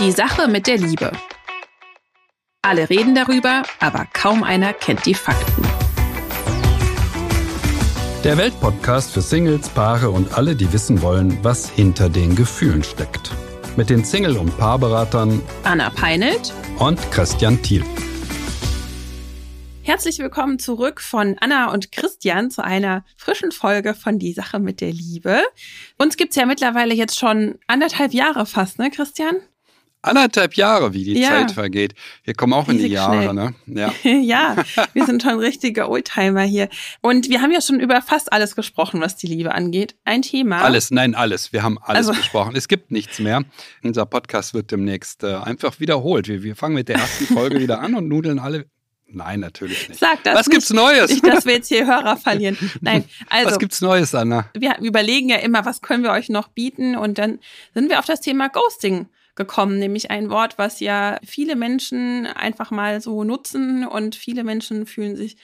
Die Sache mit der Liebe. Alle reden darüber, aber kaum einer kennt die Fakten. Der Weltpodcast für Singles, Paare und alle, die wissen wollen, was hinter den Gefühlen steckt. Mit den Single- und Paarberatern Anna Peinelt und Christian Thiel. Herzlich willkommen zurück von Anna und Christian zu einer frischen Folge von Die Sache mit der Liebe. Uns gibt's ja mittlerweile jetzt schon anderthalb Jahre fast, ne, Christian? Anderthalb Jahre, wie die Ja. Zeit vergeht. Wir kommen auch in die Riesig Jahre, schnell. ne? Ja. ja, wir sind schon richtige Oldtimer hier. Und wir haben ja schon über fast alles gesprochen, was die Liebe angeht. Ein Thema. Alles, nein, alles. Wir haben alles Also- besprochen. Es gibt nichts mehr. Unser Podcast wird demnächst äh, einfach wiederholt. Wir, wir fangen mit der ersten Folge wieder an und nudeln alle. Nein, natürlich nicht. Sag das Was nicht. gibt's Neues? Nicht, dass wir jetzt hier Hörer verlieren. Nein, also Was gibt's Neues, Anna? wir überlegen ja immer, was können wir euch noch bieten und dann sind wir auf das Thema Ghosting gekommen, nämlich ein Wort, was ja viele Menschen einfach mal so nutzen und viele Menschen fühlen sich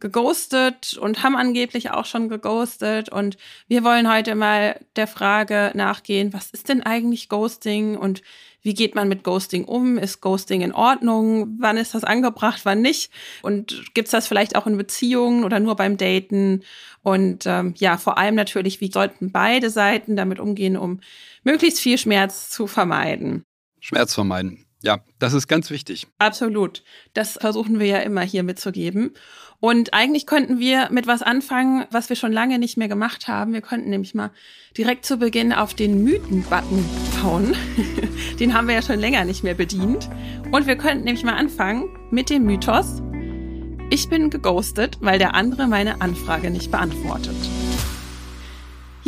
geghostet und haben angeblich auch schon geghostet und wir wollen heute mal der Frage nachgehen, was ist denn eigentlich Ghosting und wie geht man mit Ghosting um? Ist Ghosting in Ordnung? Wann ist das angebracht, wann nicht? Und gibt's das vielleicht auch in Beziehungen oder nur beim Daten? Und ähm, ja, vor allem natürlich, wie sollten beide Seiten damit umgehen, um möglichst viel Schmerz zu vermeiden? Schmerz vermeiden. Ja, das ist ganz wichtig. Absolut. Das versuchen wir ja immer hier mitzugeben. Und eigentlich könnten wir mit was anfangen, was wir schon lange nicht mehr gemacht haben. Wir könnten nämlich mal direkt zu Beginn auf den Mythen-Button hauen. den haben wir ja schon länger nicht mehr bedient. Und wir könnten nämlich mal anfangen mit dem Mythos, ich bin geghostet, weil der andere meine Anfrage nicht beantwortet.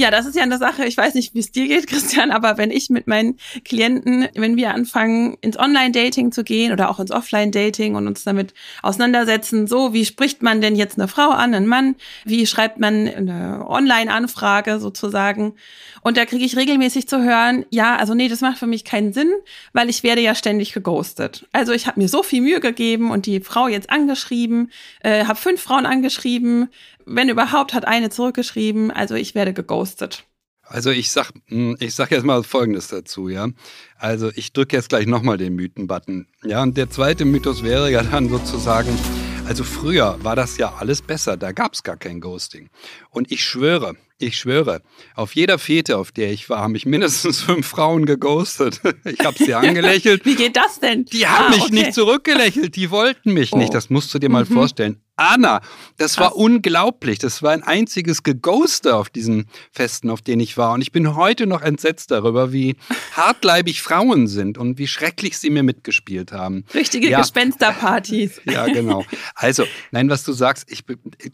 Ja, das ist ja eine Sache, ich weiß nicht, wie es dir geht, Christian, aber wenn ich mit meinen Klienten, wenn wir anfangen, ins Online-Dating zu gehen oder auch ins Offline-Dating und uns damit auseinandersetzen, so, wie spricht man denn jetzt eine Frau an, einen Mann? Wie schreibt man eine Online-Anfrage sozusagen? Und da kriege ich regelmäßig zu hören, ja, also nee, das macht für mich keinen Sinn, weil ich werde ja ständig geghostet. Also ich habe mir so viel Mühe gegeben und die Frau jetzt angeschrieben, äh, habe fünf Frauen angeschrieben, wenn überhaupt hat eine zurückgeschrieben, also ich werde geghostet. Also ich sag, mh, ich sag jetzt mal Folgendes dazu, ja. Also ich drücke jetzt gleich nochmal den Mythen-Button. Ja, und der zweite Mythos wäre ja dann sozusagen, also früher war das ja alles besser, da gab es gar kein Ghosting. Und ich schwöre, ich schwöre, auf jeder Fete, auf der ich war, haben mich mindestens fünf Frauen geghostet. Ich habe sie angelächelt. Wie geht das denn? Die haben Ah, mich okay. nicht zurückgelächelt, die wollten mich Oh. nicht. Das musst du dir mal Mhm. vorstellen. Anna, das war unglaublich. Das war ein einziges Geghoster auf diesen Festen, auf denen ich war. Und ich bin heute noch entsetzt darüber, wie hartleibig Frauen sind und wie schrecklich sie mir mitgespielt haben. Richtige Ja. Gespensterpartys. Ja, genau. Also, nein, was du sagst, ich,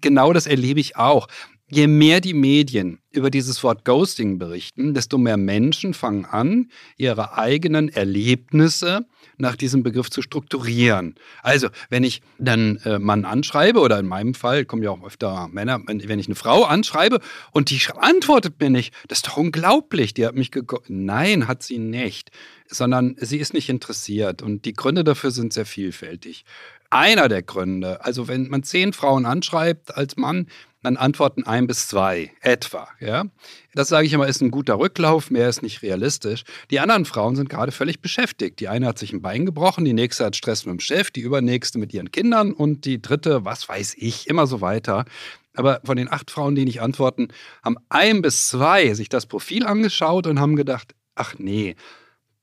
genau das erlebe ich auch. Je mehr die Medien über dieses Wort Ghosting berichten, desto mehr Menschen fangen an, ihre eigenen Erlebnisse nach diesem Begriff zu strukturieren. Also, wenn ich dann äh, Mann anschreibe, oder in meinem Fall kommen ja auch öfter Männer, wenn, ich eine Frau anschreibe und die antwortet mir nicht, das ist doch unglaublich, die hat mich gego Nein, hat sie nicht, sondern sie ist nicht interessiert und die Gründe dafür sind sehr vielfältig. Einer der Gründe, also wenn man zehn Frauen anschreibt als Mann, dann antworten ein bis zwei etwa. Ja? Das sage ich immer, ist ein guter Rücklauf, mehr ist nicht realistisch. Die anderen Frauen sind gerade völlig beschäftigt. Die eine hat sich ein Bein gebrochen, die nächste hat Stress mit dem Chef, die übernächste mit ihren Kindern und die dritte, was weiß ich, immer so weiter. Aber von den acht Frauen, die nicht antworten, haben ein bis zwei sich das Profil angeschaut und haben gedacht, ach nee,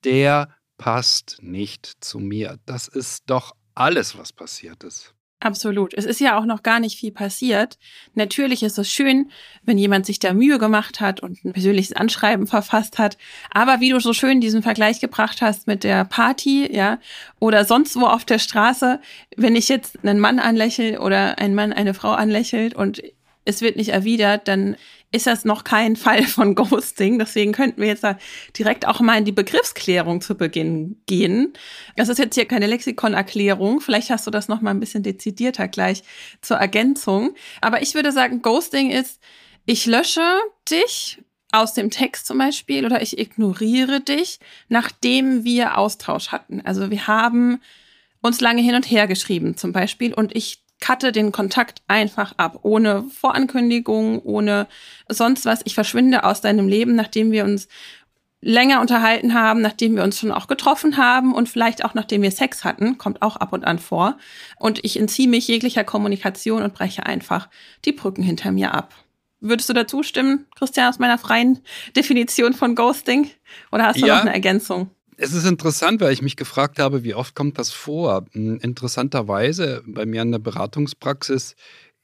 der passt nicht zu mir. Das ist doch alles, was passiert ist. Absolut. Es ist ja auch noch gar nicht viel passiert. Natürlich ist es schön, wenn jemand sich da Mühe gemacht hat und ein persönliches Anschreiben verfasst hat. Aber wie du so schön diesen Vergleich gebracht hast mit der Party, ja, oder sonst wo auf der Straße, wenn ich jetzt einen Mann anlächle oder ein Mann eine Frau anlächelt und es wird nicht erwidert, dann ist das noch kein Fall von Ghosting. Deswegen könnten wir jetzt da direkt auch mal in die Begriffsklärung zu Beginn gehen. Das ist jetzt hier keine Lexikonerklärung. Vielleicht hast du das noch mal ein bisschen dezidierter gleich zur Ergänzung. Aber ich würde sagen, Ghosting ist, ich lösche dich aus dem Text zum Beispiel oder ich ignoriere dich, nachdem wir Austausch hatten. Also wir haben uns lange hin und her geschrieben zum Beispiel und ich cutte den Kontakt einfach ab, ohne Vorankündigung, ohne sonst was. Ich verschwinde aus deinem Leben, nachdem wir uns länger unterhalten haben, nachdem wir uns schon auch getroffen haben und vielleicht auch nachdem wir Sex hatten, kommt auch ab und an vor. Und ich entziehe mich jeglicher Kommunikation und breche einfach die Brücken hinter mir ab. Würdest du dazu stimmen, Christian, aus meiner freien Definition von Ghosting? Oder hast du ja. noch eine Ergänzung? Es ist interessant, weil ich mich gefragt habe, wie oft kommt das vor? Hm, interessanterweise bei mir in der Beratungspraxis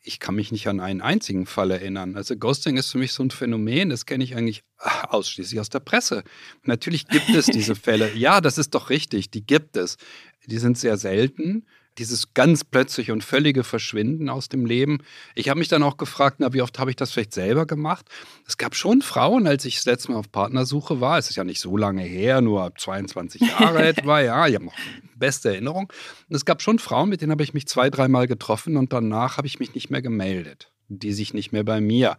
ich kann mich nicht an einen einzigen Fall erinnern. Also Ghosting ist für mich so ein Phänomen, das kenne ich eigentlich ah, ausschließlich aus der Presse. Natürlich gibt es diese Fälle. Ja, das ist doch richtig, die gibt es. Die sind sehr selten dieses ganz plötzliche und völlige Verschwinden aus dem Leben. Ich habe mich dann auch gefragt, na, wie oft habe ich das vielleicht selber gemacht? Es gab schon Frauen, als ich das letzte Mal auf Partnersuche war. Es ist ja nicht so lange her, nur 22 Jahre etwa. Ja, ich habe noch beste Erinnerung. Und es gab schon Frauen, mit denen habe ich mich zwei, dreimal getroffen und danach habe ich mich nicht mehr gemeldet. Die sich nicht mehr bei mir.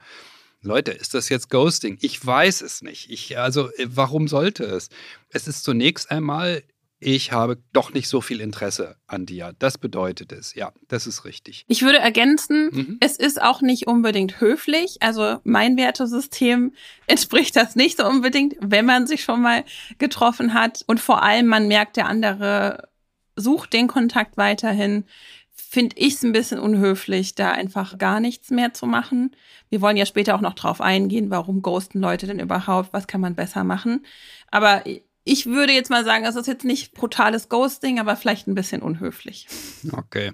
Leute, ist das jetzt Ghosting? Ich weiß es nicht. Ich, also, äh, warum sollte es? Es ist zunächst einmal ich habe doch nicht so viel Interesse an dir. Das bedeutet es. Ja, das ist richtig. Ich würde ergänzen, mhm. es ist auch nicht unbedingt höflich. Also mein Wertesystem entspricht das nicht so unbedingt, wenn man sich schon mal getroffen hat. Und vor allem, man merkt, der andere sucht den Kontakt weiterhin. Finde ich es ein bisschen unhöflich, da einfach gar nichts mehr zu machen. Wir wollen ja später auch noch drauf eingehen, warum ghosten Leute denn überhaupt, was kann man besser machen. Aber ich würde jetzt mal sagen, das ist jetzt nicht brutales Ghosting, aber vielleicht ein bisschen unhöflich. Okay.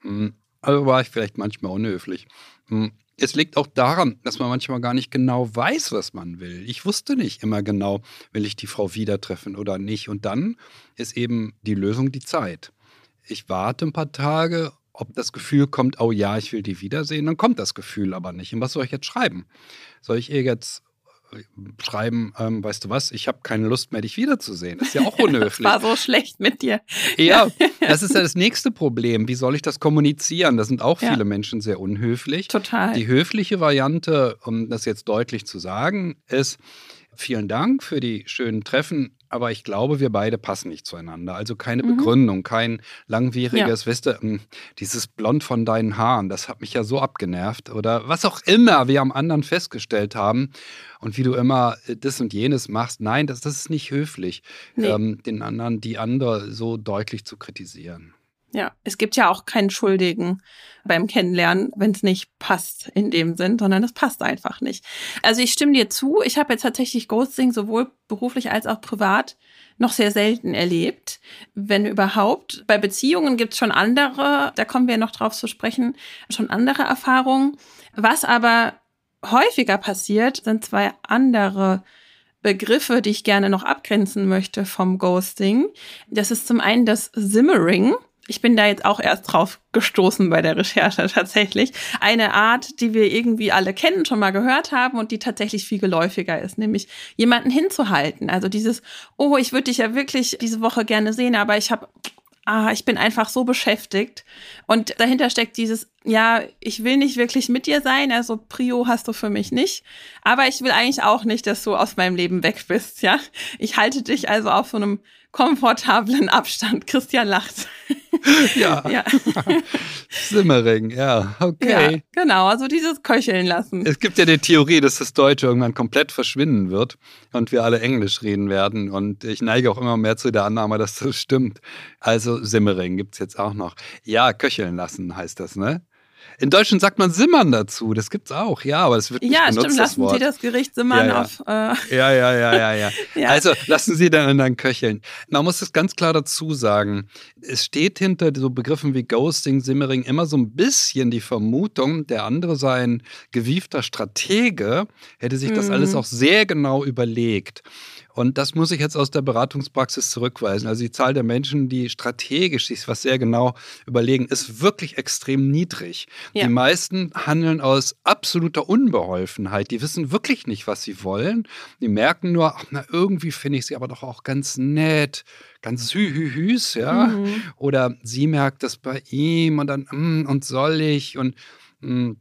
Hm, also war ich vielleicht manchmal unhöflich. Hm, es liegt auch daran, dass man manchmal gar nicht genau weiß, was man will. Ich wusste nicht immer genau, will ich die Frau wieder treffen oder nicht. Und dann ist eben die Lösung die Zeit. Ich warte ein paar Tage, ob das Gefühl kommt, oh ja, ich will die wiedersehen, dann kommt das Gefühl aber nicht. Und was soll ich jetzt schreiben? Soll ich ihr jetzt schreiben, ähm, weißt du was, ich habe keine Lust mehr, dich wiederzusehen. Das ist ja auch unhöflich. das war so schlecht mit dir. Ja, das ist ja das nächste Problem. Wie soll ich das kommunizieren? Da sind auch ja. viele Menschen sehr unhöflich. Total. Die höfliche Variante, um das jetzt deutlich zu sagen, ist, vielen Dank für die schönen Treffen aber ich glaube, wir beide passen nicht zueinander. Also keine mhm. Begründung, kein langwieriges, ja. weißt du, dieses Blond von deinen Haaren, das hat mich ja so abgenervt. Oder was auch immer wir am anderen festgestellt haben. Und wie du immer äh, das und jenes machst, nein, das, das ist nicht höflich, nee. ähm, den anderen, die andere so deutlich zu kritisieren. Ja, es gibt ja auch keinen Schuldigen beim Kennenlernen, wenn es nicht passt in dem Sinn, sondern es passt einfach nicht. Also ich stimme dir zu. Ich habe jetzt tatsächlich Ghosting sowohl beruflich als auch privat noch sehr selten erlebt, wenn überhaupt. Bei Beziehungen gibt es schon andere, da kommen wir noch drauf zu sprechen, schon andere Erfahrungen. Was aber häufiger passiert, sind zwei andere Begriffe, die ich gerne noch abgrenzen möchte vom Ghosting. Das ist zum einen das Simmering. Ich bin da jetzt auch erst drauf gestoßen bei der Recherche tatsächlich. Eine Art, die wir irgendwie alle kennen, schon mal gehört haben und die tatsächlich viel geläufiger ist, nämlich jemanden hinzuhalten. Also dieses, oh, ich würde dich ja wirklich diese Woche gerne sehen, aber ich habe ah, ich bin einfach so beschäftigt. Und dahinter steckt dieses, ja, ich will nicht wirklich mit dir sein, also Prio hast du für mich nicht. Aber ich will eigentlich auch nicht, dass du aus meinem Leben weg bist, ja. Ich halte dich also auf so einem komfortablen Abstand. Christian lacht. Ja. ja. Simmering, ja, okay. Ja, genau, also dieses Köcheln lassen. Es gibt ja die Theorie, dass das Deutsche irgendwann komplett verschwinden wird und wir alle Englisch reden werden. Und ich neige auch immer mehr zu der Annahme, dass das stimmt. Also Simmering gibt es jetzt auch noch. Ja, köcheln lassen heißt das, ne? In Deutschland sagt man Simmern dazu, das gibt's auch, ja, aber es wird nicht ja, benutzt, stimmt, lassen Wort. Sie das Gericht Simmern ja, ja. auf. Äh ja, ja, ja, ja, ja, ja. Also lassen Sie dann dann köcheln. Man muss es ganz klar dazu sagen, es steht hinter so Begriffen wie Ghosting, Simmering immer so ein bisschen die Vermutung, der andere sei ein gewiefter Stratege, hätte sich das mhm. alles auch sehr genau überlegt. Und das muss ich jetzt aus der Beratungspraxis zurückweisen. Also die Zahl der Menschen, die strategisch sich was sehr genau überlegen, ist wirklich extrem niedrig. Ja. Die meisten handeln aus absoluter Unbeholfenheit. Die wissen wirklich nicht, was sie wollen. Die merken nur, ach, na, irgendwie finde ich sie aber doch auch ganz nett ganz hü-hü-hüs, ja. Mhm. Oder sie merkt das bei ihm und dann, mm, und soll ich und mm,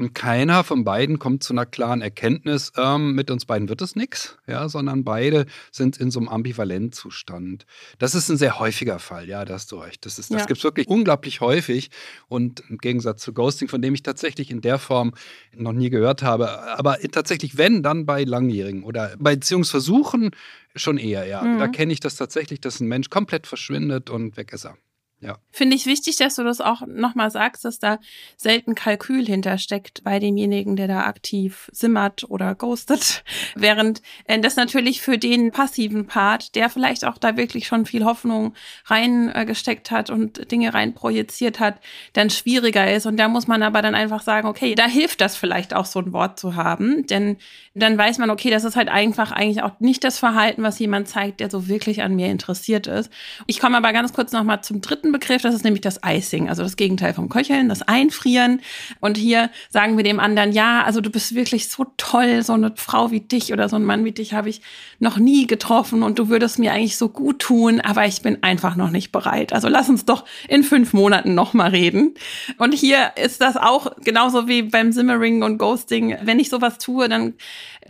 Und keiner von beiden kommt zu einer klaren Erkenntnis, ähm, mit uns beiden wird es nichts, ja, sondern beide sind in so einem Ambivalentzustand. Das ist ein sehr häufiger Fall, ja, da hast du recht. Das, das ja. gibt es wirklich unglaublich häufig. Und im Gegensatz zu Ghosting, von dem ich tatsächlich in der Form noch nie gehört habe, aber tatsächlich, wenn, dann bei Langjährigen oder bei Beziehungsversuchen schon eher, ja. Mhm. Da kenne ich das tatsächlich, dass ein Mensch komplett verschwindet und weg ist er. Ja. Finde ich wichtig, dass du das auch nochmal sagst, dass da selten Kalkül hintersteckt bei demjenigen, der da aktiv simmert oder ghostet. Während äh, das natürlich für den passiven Part, der vielleicht auch da wirklich schon viel Hoffnung reingesteckt hat und Dinge rein projiziert hat, dann schwieriger ist. Und da muss man aber dann einfach sagen, okay, da hilft das vielleicht auch so ein Wort zu haben. Denn dann weiß man, okay, das ist halt einfach eigentlich auch nicht das Verhalten, was jemand zeigt, der so wirklich an mir interessiert ist. Ich komme aber ganz kurz nochmal zum dritten dritten Begriff, das ist nämlich das Icing, also das Gegenteil vom Köcheln, das Einfrieren. Und hier sagen wir dem anderen, ja, also du bist wirklich so toll, so eine Frau wie dich oder so ein Mann wie dich habe ich noch nie getroffen und du würdest mir eigentlich so gut tun, aber ich bin einfach noch nicht bereit. Also lass uns doch in fünf Monaten noch mal reden. Und hier ist das auch genauso wie beim Simmering und Ghosting. Wenn ich sowas tue, dann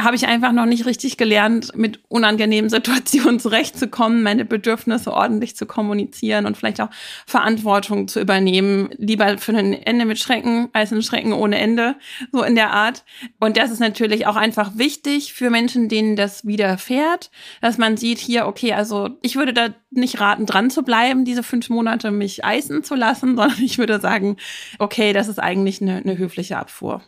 habe ich einfach noch nicht richtig gelernt, mit unangenehmen Situationen zurechtzukommen, meine Bedürfnisse ordentlich zu kommunizieren und vielleicht auch Verantwortung zu übernehmen. Lieber für ein Ende mit Schrecken als ein Schrecken ohne Ende, so in der Art. Und das ist natürlich auch einfach wichtig für Menschen, denen das widerfährt, dass man sieht hier, okay, also ich würde da nicht raten, dran zu bleiben, diese fünf Monate mich eisen zu lassen, sondern ich würde sagen, okay, das ist eigentlich eine, eine höfliche Abfuhr.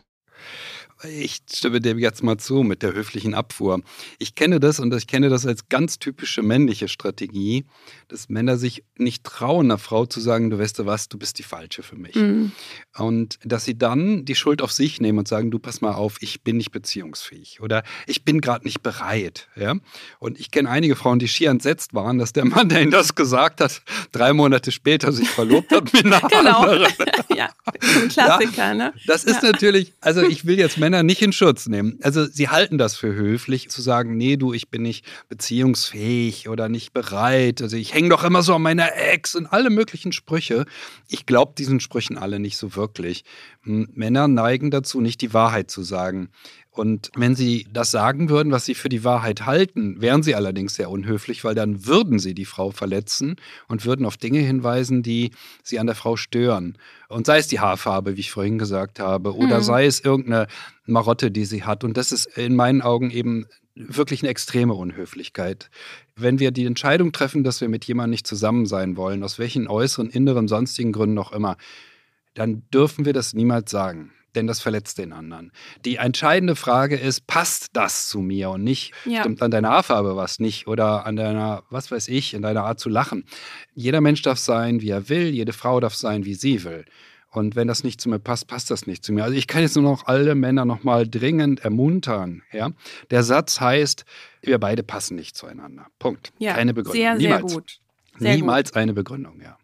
Ich stimme dem jetzt mal zu mit der höflichen Abfuhr. Ich kenne das und ich kenne das als ganz typische männliche Strategie, dass Männer sich nicht trauen, einer Frau zu sagen, du weißt du was, du bist die Falsche für mich. Mhm. Und dass sie dann die Schuld auf sich nehmen und sagen, du pass mal auf, ich bin nicht beziehungsfähig oder ich bin gerade nicht bereit. Ja? Und ich kenne einige Frauen, die schier entsetzt waren, dass der Mann, der ihnen das gesagt hat, drei Monate später sich verlobt hat mit einer genau. anderen. ja, ein Klassiker, ja, ne? Das ist ja. natürlich, also ich will jetzt Männer Männer nicht in Schutz nehmen. Also sie halten das für höflich, zu sagen, nee, du, ich bin nicht beziehungsfähig oder nicht bereit. Also ich hänge doch immer so an meiner Ex und alle möglichen Sprüche. Ich glaube diesen Sprüchen alle nicht so wirklich. Männer neigen dazu, nicht die Wahrheit zu sagen. Und wenn sie das sagen würden, was sie für die Wahrheit halten, wären sie allerdings sehr unhöflich, weil dann würden sie die Frau verletzen und würden auf Dinge hinweisen, die sie an der Frau stören. Und sei es die Haarfarbe, wie ich vorhin gesagt habe, oder mhm. sei es irgendeine Marotte, die sie hat. Und das ist in meinen Augen eben wirklich eine extreme Unhöflichkeit. Wenn wir die Entscheidung treffen, dass wir mit jemandem nicht zusammen sein wollen, aus welchen äußeren, inneren, sonstigen Gründen auch immer, dann dürfen wir das niemals sagen denn das verletzt den anderen. Die entscheidende Frage ist, passt das zu mir und nicht, ja. stimmt an deiner Haarfarbe was nicht oder an deiner, was weiß ich, in deiner Art zu lachen. Jeder Mensch darf sein, wie er will, jede Frau darf sein, wie sie will. Und wenn das nicht zu mir passt, passt das nicht zu mir. Also ich kann jetzt nur noch alle Männer nochmal dringend ermuntern. Ja? Der Satz heißt, wir beide passen nicht zueinander. Punkt. Ja, Keine Begründung. Sehr, Niemals. sehr gut. Sehr Niemals gut. eine Begründung, ja.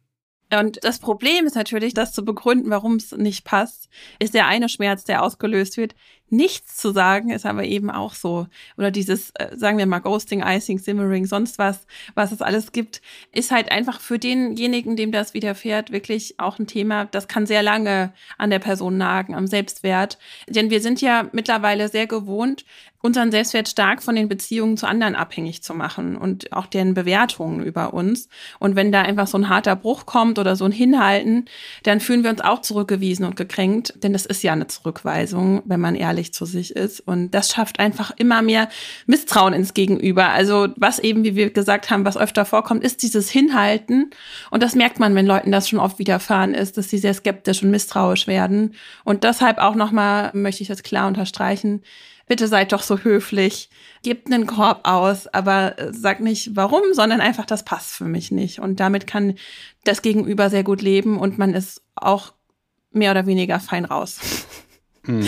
Und das Problem ist natürlich, das zu begründen, warum es nicht passt, ist der eine Schmerz, der ausgelöst wird. Nichts zu sagen ist aber eben auch so. Oder dieses, äh, sagen wir mal, Ghosting, Icing, Simmering, sonst was, was es alles gibt, ist halt einfach für denjenigen, dem das widerfährt, wirklich auch ein Thema, das kann sehr lange an der Person nagen, am Selbstwert. Denn wir sind ja mittlerweile sehr gewohnt, unseren Selbstwert stark von den Beziehungen zu anderen abhängig zu machen und auch deren Bewertungen über uns. Und wenn da einfach so ein harter Bruch kommt oder so ein Hinhalten, dann fühlen wir uns auch zurückgewiesen und gekränkt, denn das ist ja eine Zurückweisung, wenn man ehrlich zu sich ist. Und das schafft einfach immer mehr Misstrauen ins Gegenüber. Also was eben, wie wir gesagt haben, was öfter vorkommt, ist dieses Hinhalten. Und das merkt man, wenn Leuten das schon oft widerfahren ist, dass sie sehr skeptisch und misstrauisch werden. Und deshalb auch nochmal möchte ich das klar unterstreichen bitte seid doch so höflich, gebt einen Korb aus, aber äh, sagt nicht warum, sondern einfach, das passt für mich nicht. Und damit kann das Gegenüber sehr gut leben und man ist auch mehr oder weniger fein raus. Mhm.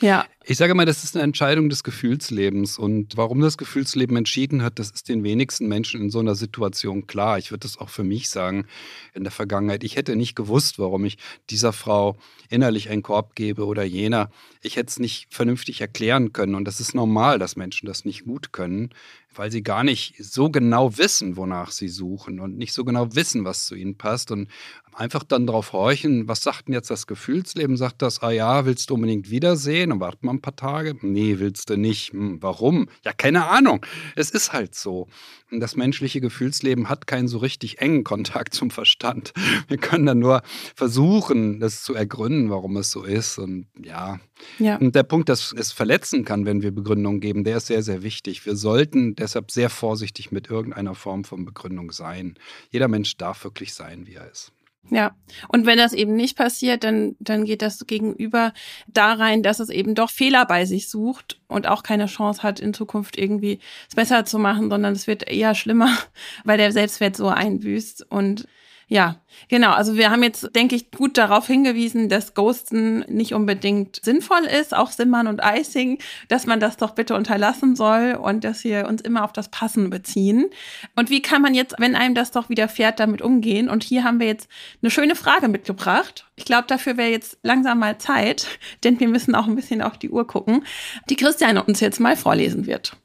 Ja. Ich sage mal, das ist eine Entscheidung des Gefühlslebens. Und warum das Gefühlsleben entschieden hat, das ist den wenigsten Menschen in so einer Situation klar. Ich würde das auch für mich sagen in der Vergangenheit. Ich hätte nicht gewusst, warum ich dieser Frau innerlich einen Korb gebe oder jener. Ich hätte es nicht vernünftig erklären können. Und das ist normal, dass Menschen das nicht gut können weil sie gar nicht so genau wissen, wonach sie suchen und nicht so genau wissen, was zu ihnen passt und einfach dann darauf horchen, was sagt denn jetzt das Gefühlsleben? Sagt das, ah ja, willst du unbedingt wiedersehen und warte mal ein paar Tage? Nee, willst du nicht. Hm, warum? Ja, keine Ahnung. Es ist halt so. Das menschliche Gefühlsleben hat keinen so richtig engen Kontakt zum Verstand. Wir können dann nur versuchen, das zu ergründen, warum es so ist. Und ja, ja. und der Punkt, dass es verletzen kann, wenn wir Begründungen geben, der ist sehr, sehr wichtig. Wir sollten deshalb sehr vorsichtig mit irgendeiner Form von Begründung sein. Jeder Mensch darf wirklich sein, wie er ist. Ja, und wenn das eben nicht passiert, dann, dann geht das Gegenüber da rein, dass es eben doch Fehler bei sich sucht und auch keine Chance hat, in Zukunft irgendwie es besser zu machen, sondern es wird eher schlimmer, weil der Selbstwert so einbüßt. Und ja, genau. Also wir haben jetzt, denke ich, gut darauf hingewiesen, dass Ghosten nicht unbedingt sinnvoll ist, auch Simmern und Icing, dass man das doch bitte unterlassen soll und dass wir uns immer auf das Passen beziehen. Und wie kann man jetzt, wenn einem das doch widerfährt, damit umgehen? Und hier haben wir jetzt eine schöne Frage mitgebracht. Ich glaube, dafür wäre jetzt langsam mal Zeit, denn wir müssen auch ein bisschen auf die Uhr gucken, die Christiane uns jetzt mal vorlesen wird.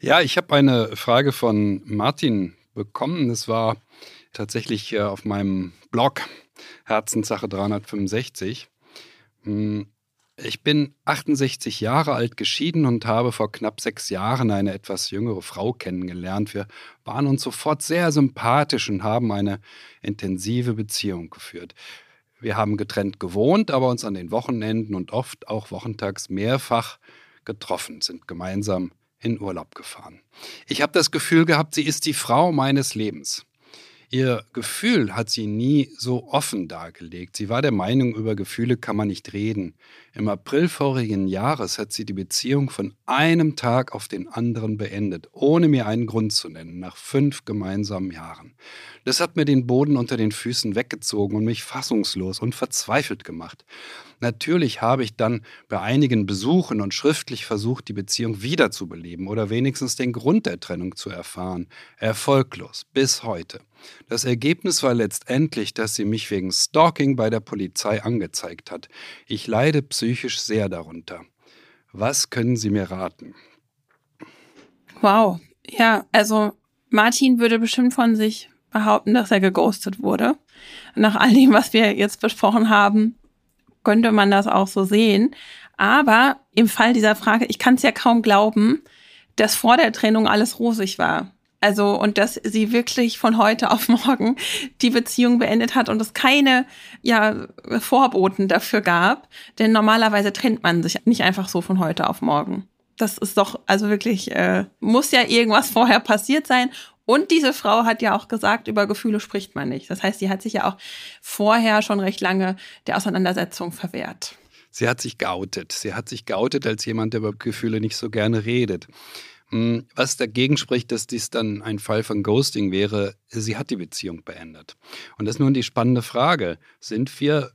Ja, ich habe eine Frage von Martin bekommen. Das war tatsächlich äh, auf meinem Blog Herzenssache 365. Hm, ich bin 68 Jahre alt geschieden und habe vor knapp sechs Jahren eine etwas jüngere Frau kennengelernt. Wir waren uns sofort sehr sympathisch und haben eine intensive Beziehung geführt. Wir haben getrennt gewohnt, aber uns an den Wochenenden und oft auch wochentags mehrfach getroffen, sind gemeinsam in Urlaub gefahren. Ich habe das Gefühl gehabt, sie ist die Frau meines Lebens. Ihr Gefühl hat sie nie so offen dargelegt. Sie war der Meinung, über Gefühle kann man nicht reden. Im April vorigen Jahres hat sie die Beziehung von einem Tag auf den anderen beendet, ohne mir einen Grund zu nennen, nach fünf gemeinsamen Jahren. Das hat mir den Boden unter den Füßen weggezogen und mich fassungslos und verzweifelt gemacht. Natürlich habe ich dann bei einigen Besuchen und schriftlich versucht, die Beziehung wiederzubeleben oder wenigstens den Grund der Trennung zu erfahren. Erfolglos, bis heute. Das Ergebnis war letztendlich, dass sie mich wegen Stalking bei der Polizei angezeigt hat. Ich leide psychisch sehr darunter. Was können Sie mir raten? Wow. Ja, also Martin würde bestimmt von sich behaupten, dass er geghostet wurde. Nach all dem, was wir jetzt besprochen haben, könnte man das auch so sehen. Aber im Fall dieser Frage, ich kann es ja kaum glauben, dass vor der Trennung alles rosig war. Also, und dass sie wirklich von heute auf morgen die Beziehung beendet hat und es keine, ja, Vorboten dafür gab. Denn normalerweise trennt man sich nicht einfach so von heute auf morgen. Das ist doch, also wirklich, äh, muss ja irgendwas vorher passiert sein. Und diese Frau hat ja auch gesagt, über Gefühle spricht man nicht. Das heißt, sie hat sich ja auch vorher schon recht lange der Auseinandersetzung verwehrt. Sie hat sich geoutet. Sie hat sich geoutet als jemand, der über Gefühle nicht so gerne redet. Hm, was dagegen spricht, dass dies dann ein Fall von Ghosting wäre, sie hat die Beziehung beendet. Und das ist nun die spannende Frage. Sind wir,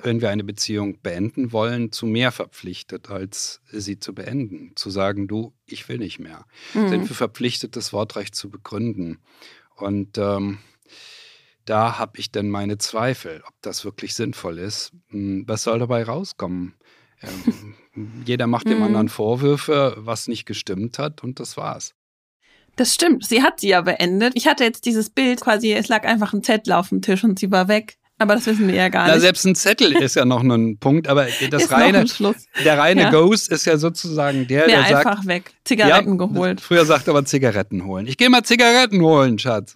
wenn wir eine Beziehung beenden wollen, zu mehr verpflichtet, als sie zu beenden? Zu sagen, du, ich will nicht mehr. Mhm. Sind wir verpflichtet, das Wortrecht zu begründen? Und ähm, da habe ich dann meine Zweifel, ob das wirklich sinnvoll ist. Hm, was soll dabei rauskommen? Ähm, jeder macht dem mhm. anderen Vorwürfe, was nicht gestimmt hat und das war's. Das stimmt. Sie hat sie ja beendet. Ich hatte jetzt dieses Bild quasi, es lag einfach ein Zettel auf dem Tisch und sie war weg. Aber das wissen wir ja gar nicht. Na, selbst ein Zettel ist ja noch ein Punkt, aber das reine, der reine ja. Ghost ist ja sozusagen der, der, der einfach weg. Zigaretten ja, geholt. Früher sagte man Zigaretten holen. Ich gehe mal Zigaretten holen, Schatz.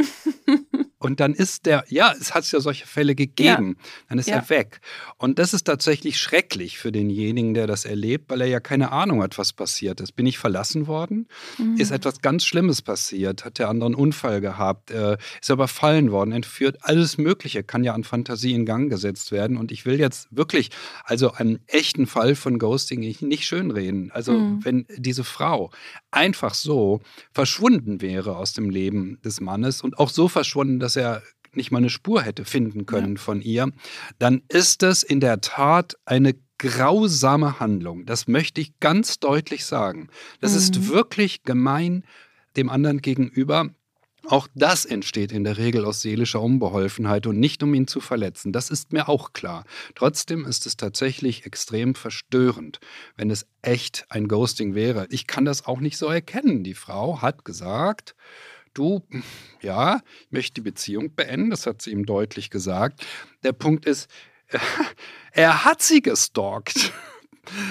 Und dann ist der, ja, es hat ja solche Fälle gegeben, ja. dann ist ja. er weg. Und das ist tatsächlich schrecklich für denjenigen, der das erlebt, weil er ja keine Ahnung hat, was passiert ist. Bin ich verlassen worden? Mhm. Ist etwas ganz Schlimmes passiert? Hat der andere einen Unfall gehabt? Äh, ist er überfallen worden, entführt? Alles Mögliche kann ja an Fantasie in Gang gesetzt werden. Und ich will jetzt wirklich, also einen echten Fall von Ghosting nicht schönreden. Also, mhm. wenn diese Frau einfach so verschwunden wäre aus dem Leben des Mannes und auch so verschwunden, dass er nicht mal eine Spur hätte finden können ja. von ihr, dann ist es in der Tat eine grausame Handlung. Das möchte ich ganz deutlich sagen. Das mhm. ist wirklich gemein dem anderen gegenüber. Auch das entsteht in der Regel aus seelischer Unbeholfenheit und nicht um ihn zu verletzen. Das ist mir auch klar. Trotzdem ist es tatsächlich extrem verstörend, wenn es echt ein Ghosting wäre. Ich kann das auch nicht so erkennen. Die Frau hat gesagt, du, ja, ich möchte die Beziehung beenden, das hat sie ihm deutlich gesagt. Der Punkt ist, er hat sie gestalkt.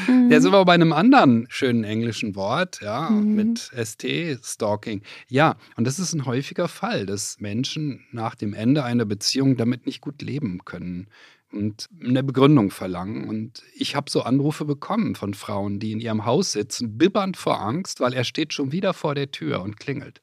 Mhm. Der sind wir bei einem anderen schönen englischen Wort, ja, mhm. mit ST, Stalking. Ja, und das ist ein häufiger Fall, dass Menschen nach dem Ende einer Beziehung damit nicht gut leben können und eine Begründung verlangen. Und ich habe so Anrufe bekommen von Frauen, die in ihrem Haus sitzen, bibbernd vor Angst, weil er steht schon wieder vor der Tür und klingelt.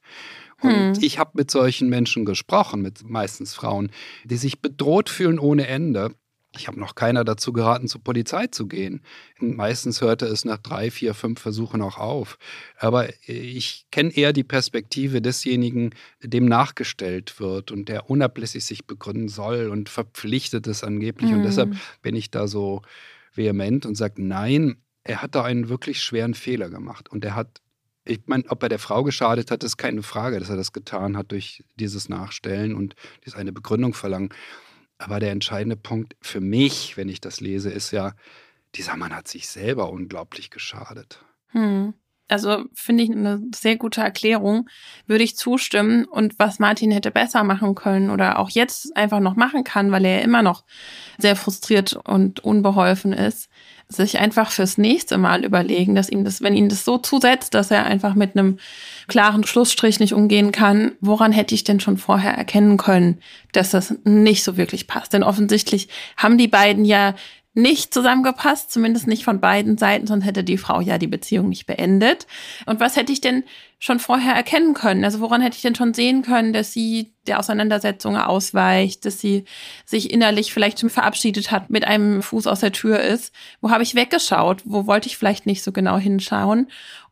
Und hm. ich habe mit solchen Menschen gesprochen, mit meistens Frauen, die sich bedroht fühlen ohne Ende ich habe noch keiner dazu geraten, zur Polizei zu gehen. Meistens hörte es nach drei, vier, fünf Versuchen auch auf. Aber ich kenne eher die Perspektive desjenigen, dem nachgestellt wird und der unablässig sich begründen soll und verpflichtet ist angeblich. Mhm. Und deshalb hm. bin ich da so vehement und sage, nein, er hat da einen wirklich schweren Fehler gemacht. Und er hat ich meine, ob er der Frau geschadet hat, ist keine Frage, dass er das getan hat durch dieses Nachstellen und diese eine Begründung verlangen. Aber der entscheidende Punkt für mich, wenn ich das lese, ist ja, dieser Mann hat sich selber unglaublich geschadet. Hm. Also finde ich eine sehr gute Erklärung, würde ich zustimmen. Und was Martin hätte besser machen können oder auch jetzt einfach noch machen kann, weil er ja immer noch sehr frustriert und unbeholfen ist, sich einfach fürs nächste Mal überlegen, dass ihm das, wenn ihn das so zusetzt, dass er einfach mit einem klaren Schlussstrich nicht umgehen kann, woran hätte ich denn schon vorher erkennen können, dass das nicht so wirklich passt? Denn offensichtlich haben die beiden ja nicht zusammengepasst, zumindest nicht von beiden Seiten, sonst hätte die Frau ja die Beziehung nicht beendet. Und was hätte ich denn schon vorher erkennen können? Also woran hätte ich denn schon sehen können, dass sie der Auseinandersetzung ausweicht, dass sie sich innerlich vielleicht schon verabschiedet hat, mit einem Fuß aus der Tür ist? Wo habe ich weggeschaut? Wo wollte ich vielleicht nicht so genau hinschauen?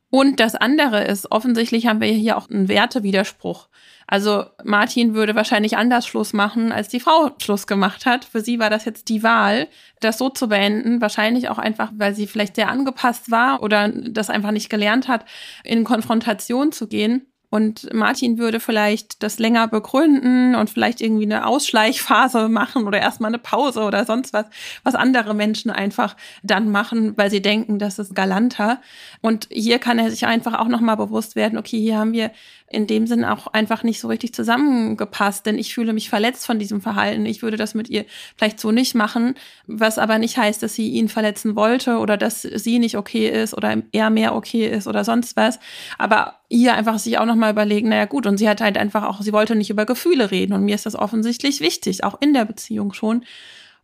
Und das andere ist, offensichtlich haben wir hier auch einen Wertewiderspruch. Also Martin würde wahrscheinlich anders Schluss machen, als die Frau Schluss gemacht hat. Für sie war das jetzt die Wahl, das so zu beenden. Wahrscheinlich auch einfach, weil sie vielleicht sehr angepasst war oder das einfach nicht gelernt hat, in Konfrontation zu gehen. Und Martin würde vielleicht das länger begründen und vielleicht irgendwie eine Ausschleichphase machen oder erstmal eine Pause oder sonst was, was andere Menschen einfach dann machen, weil sie denken, das ist galanter. Und hier kann er sich einfach auch nochmal bewusst werden, okay, hier haben wir in dem Sinn auch einfach nicht so richtig zusammengepasst, denn ich fühle mich verletzt von diesem Verhalten. Ich würde das mit ihr vielleicht so nicht machen, was aber nicht heißt, dass sie ihn verletzen wollte oder dass sie nicht okay ist oder er mehr okay ist oder sonst was. Aber ihr einfach sich auch nochmal überlegen, naja gut, und sie hat halt einfach auch, sie wollte nicht über Gefühle reden und mir ist das offensichtlich wichtig, auch in der Beziehung schon.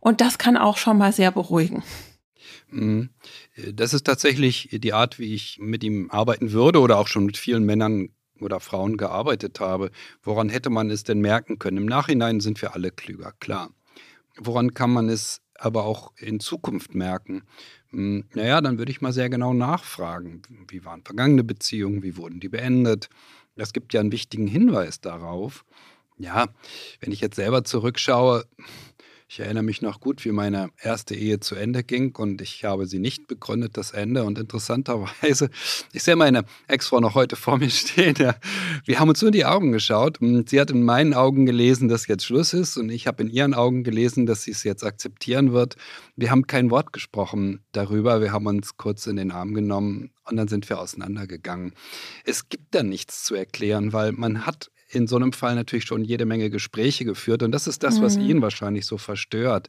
Und das kann auch schon mal sehr beruhigen. Mhm. Das ist tatsächlich die Art, wie ich mit ihm arbeiten würde oder auch schon mit vielen Männern oder Frauen gearbeitet habe. Woran hätte man es denn merken können? Im Nachhinein sind wir alle klüger, klar. Woran kann man es aber auch in Zukunft merken? Hm, naja, dann würde ich mal sehr genau nachfragen. Wie waren vergangene Beziehungen? Wie wurden die beendet? Das gibt ja einen wichtigen Hinweis darauf. Ja, wenn ich jetzt selber zurückschaue, ich erinnere mich noch gut, wie meine erste Ehe zu Ende ging und ich habe sie nicht begründet, das Ende. Und interessanterweise, ich sehe meine Ex-Frau noch heute vor mir stehen. Ja. Wir haben uns nur in die Augen geschaut. Und sie hat in meinen Augen gelesen, dass jetzt Schluss ist und ich habe in ihren Augen gelesen, dass sie es jetzt akzeptieren wird. Wir haben kein Wort gesprochen darüber. Wir haben uns kurz in den Arm genommen und dann sind wir auseinandergegangen. Es gibt da nichts zu erklären, weil man hat in so einem Fall natürlich schon jede Menge Gespräche geführt. Und das ist das, was mhm. ihn wahrscheinlich so verstört.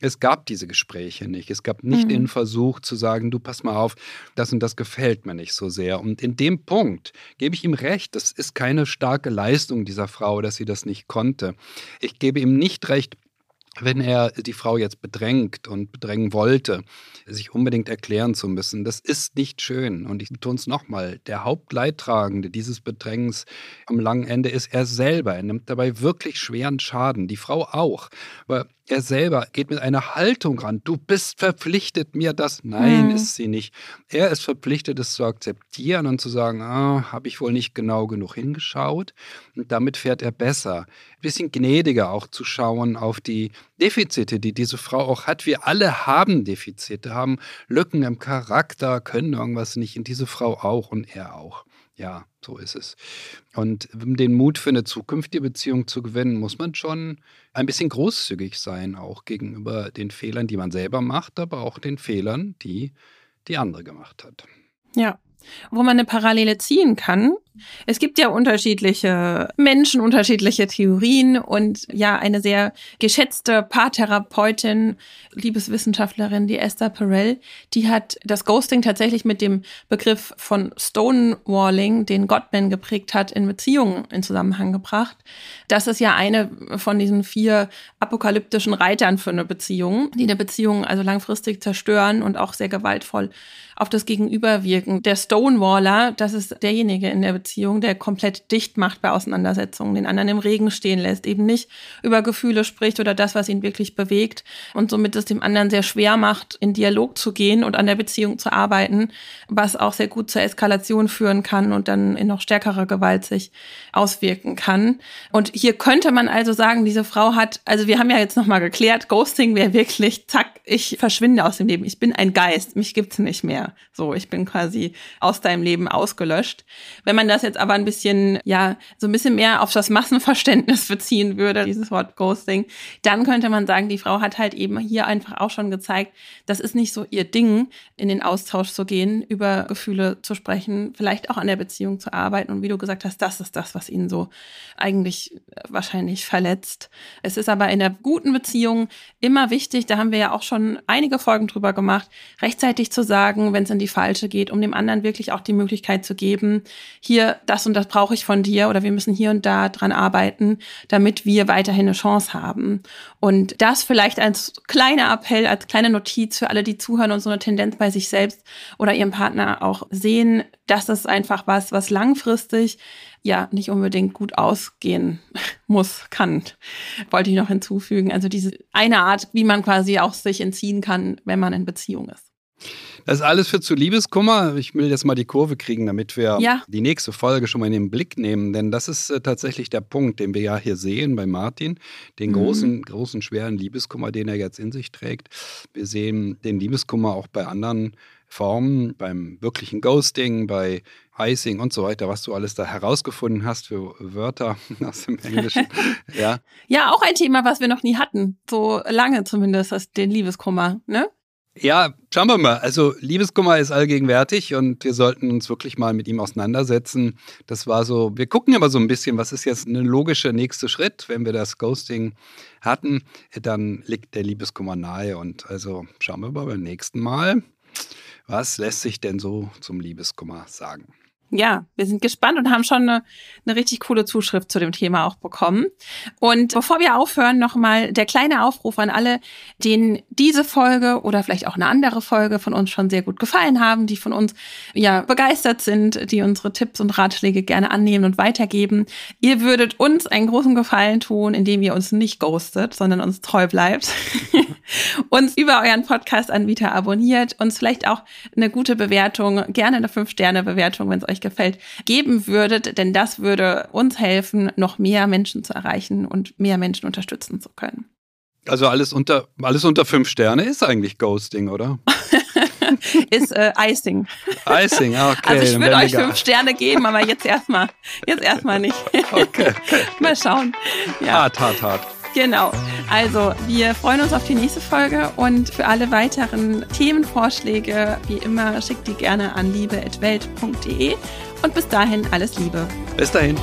Es gab diese Gespräche nicht. Es gab nicht mhm. den Versuch zu sagen, du pass mal auf, das und das gefällt mir nicht so sehr. Und in dem Punkt gebe ich ihm recht, das ist keine starke Leistung dieser Frau, dass sie das nicht konnte. Ich gebe ihm nicht recht, wenn er die Frau jetzt bedrängt und bedrängen wollte, sich unbedingt erklären zu müssen, das ist nicht schön. Und ich betone es nochmal, der Hauptleidtragende dieses Bedrängens am langen Ende ist er selber. Er nimmt dabei wirklich schweren Schaden, die Frau auch. Aber Er selber geht mit einer Haltung ran. Du bist verpflichtet, mir das. Nein, mhm. ist sie nicht. Er ist verpflichtet, es zu akzeptieren und zu sagen, ah, habe ich wohl nicht genau genug hingeschaut. Und damit fährt er besser. Ein bisschen gnädiger auch zu schauen auf die Defizite, die diese Frau auch hat. Wir alle haben Defizite, haben Lücken im Charakter, können irgendwas nicht. Und diese Frau auch und er auch. Ja, so ist es. Und um den Mut für eine zukünftige Beziehung zu gewinnen, muss man schon ein bisschen großzügig sein, auch gegenüber den Fehlern, die man selber macht, aber auch den Fehlern, die die andere gemacht hat. Ja, wo man eine Parallele ziehen kann, es gibt ja unterschiedliche Menschen, unterschiedliche Theorien und ja, eine sehr geschätzte Paartherapeutin, Liebeswissenschaftlerin, die Esther Perel, die hat das Ghosting tatsächlich mit dem Begriff von Stonewalling, den Gottman geprägt hat, in Beziehungen in Zusammenhang gebracht. Das ist ja eine von diesen vier apokalyptischen Reitern für eine Beziehung, die eine Beziehung also langfristig zerstören und auch sehr gewaltvoll auf das Gegenüber wirken. Der Stonewaller, das ist derjenige in der Beziehung, der komplett dicht macht bei Auseinandersetzungen, den anderen im Regen stehen lässt, eben nicht über Gefühle spricht oder das, was ihn wirklich bewegt und somit es dem anderen sehr schwer macht, in Dialog zu gehen und an der Beziehung zu arbeiten, was auch sehr gut zur Eskalation führen kann und dann in noch stärkerer Gewalt sich auswirken kann. Und hier könnte man also sagen, diese Frau hat, also wir haben ja jetzt nochmal geklärt, Ghosting wäre wirklich, zack, ich verschwinde aus dem Leben. Ich bin ein Geist, mich gibt's nicht mehr. So, ich bin quasi aus deinem Leben ausgelöscht. Wenn man das jetzt aber ein bisschen, ja, so ein bisschen mehr auf das Massenverständnis beziehen würde, dieses Wort Ghosting, dann könnte man sagen, die Frau hat halt eben hier einfach auch schon gezeigt, das ist nicht so ihr Ding, in den Austausch zu gehen, über Gefühle zu sprechen, vielleicht auch an der Beziehung zu arbeiten. Und wie du gesagt hast, das ist das, was ihn so eigentlich wahrscheinlich verletzt. Es ist aber in der guten Beziehung immer wichtig, da haben wir ja auch schon einige Folgen drüber gemacht, rechtzeitig zu sagen, wenn es in die falsche geht, um dem anderen wirklich auch die Möglichkeit zu geben, hier das und das brauche ich von dir oder wir müssen hier und da dran arbeiten, damit wir weiterhin eine Chance haben. Und das vielleicht als kleiner Appell, als kleine Notiz für alle, die zuhören und so eine Tendenz bei sich selbst oder ihrem Partner auch sehen, das ist einfach was, was langfristig ja nicht unbedingt gut ausgehen muss, kann. Wollte ich noch hinzufügen. Also diese eine Art, wie man quasi auch sich entziehen kann, wenn man in Beziehung ist. Das ist alles für zu Liebeskummer. Ich will jetzt mal die Kurve kriegen, damit wir ja. die nächste Folge schon mal in den Blick nehmen. Denn das ist äh, tatsächlich der Punkt, den wir ja hier sehen bei Martin. Den mhm. großen, großen, schweren Liebeskummer, den er jetzt in sich trägt. Wir sehen den Liebeskummer auch bei anderen Formen, beim wirklichen Ghosting, bei Icing und so weiter, was du alles da herausgefunden hast für Wörter aus dem Englischen. ja. ja, auch ein Thema, was wir noch nie hatten. So lange zumindest, den Liebeskummer, ne? Ja, schauen wir mal. Also Liebeskummer ist allgegenwärtig und wir sollten uns wirklich mal mit ihm auseinandersetzen. Das war so, wir gucken aber so ein bisschen, was ist jetzt ein logischer nächster Schritt, wenn wir das Ghosting hatten, dann liegt der Liebeskummer nahe. Und also schauen wir mal beim nächsten Mal, was lässt sich denn so zum Liebeskummer sagen ja, wir sind gespannt und haben schon eine, eine richtig coole Zuschrift zu dem Thema auch bekommen. Und bevor wir aufhören, nochmal der kleine Aufruf an alle, denen diese Folge oder vielleicht auch eine andere Folge von uns schon sehr gut gefallen haben, die von uns ja begeistert sind, die unsere Tipps und Ratschläge gerne annehmen und weitergeben. Ihr würdet uns einen großen Gefallen tun, indem ihr uns nicht ghostet, sondern uns treu bleibt. uns über euren Podcast-Anbieter abonniert, uns vielleicht auch eine gute Bewertung, gerne eine 5-Sterne-Bewertung, wenn es euch gefällt, geben würdet, denn das würde uns helfen, noch mehr Menschen zu erreichen und mehr Menschen unterstützen zu können. Also alles unter, alles unter fünf Sterne ist eigentlich Ghosting, oder? ist äh, Icing. Icing, ah, okay. Also ich würde euch fünf Sterne geben, aber jetzt erstmal, jetzt erstmal nicht. Okay, okay. Mal schauen. Ja. Hart, hart, hart. Genau. Also, wir freuen uns auf die nächste Folge und für alle weiteren Themenvorschläge, wie immer, schickt die gerne an liebe.welt.de und bis dahin alles Liebe. Bis dahin.